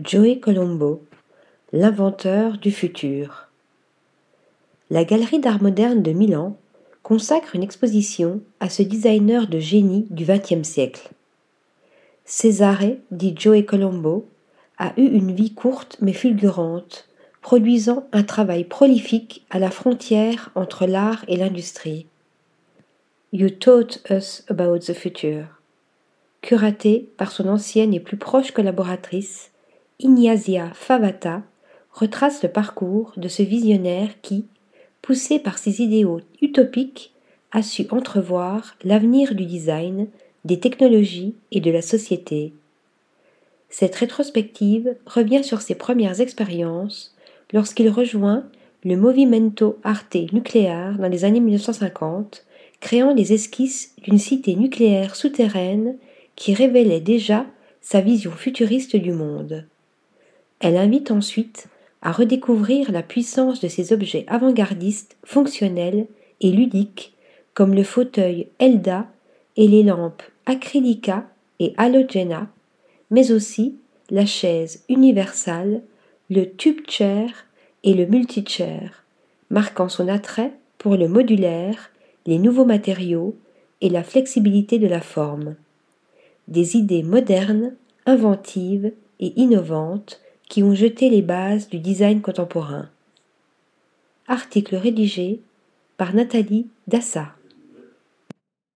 Joey Colombo, l'inventeur du futur. La Galerie d'art moderne de Milan consacre une exposition à ce designer de génie du XXe siècle. Cesare, dit Joey Colombo, a eu une vie courte mais fulgurante, produisant un travail prolifique à la frontière entre l'art et l'industrie. You taught us about the future. Curaté par son ancienne et plus proche collaboratrice, Ignazia Favata retrace le parcours de ce visionnaire qui, poussé par ses idéaux utopiques, a su entrevoir l'avenir du design, des technologies et de la société. Cette rétrospective revient sur ses premières expériences lorsqu'il rejoint le Movimento Arte Nuclear dans les années 1950, créant les esquisses d'une cité nucléaire souterraine qui révélait déjà sa vision futuriste du monde. Elle invite ensuite à redécouvrir la puissance de ces objets avant-gardistes, fonctionnels et ludiques, comme le fauteuil Elda et les lampes Acrylica et Halogena, mais aussi la chaise universale, le tube chair et le multi-chair, marquant son attrait pour le modulaire, les nouveaux matériaux et la flexibilité de la forme. Des idées modernes, inventives et innovantes qui ont jeté les bases du design contemporain. Article rédigé par Nathalie Dassa.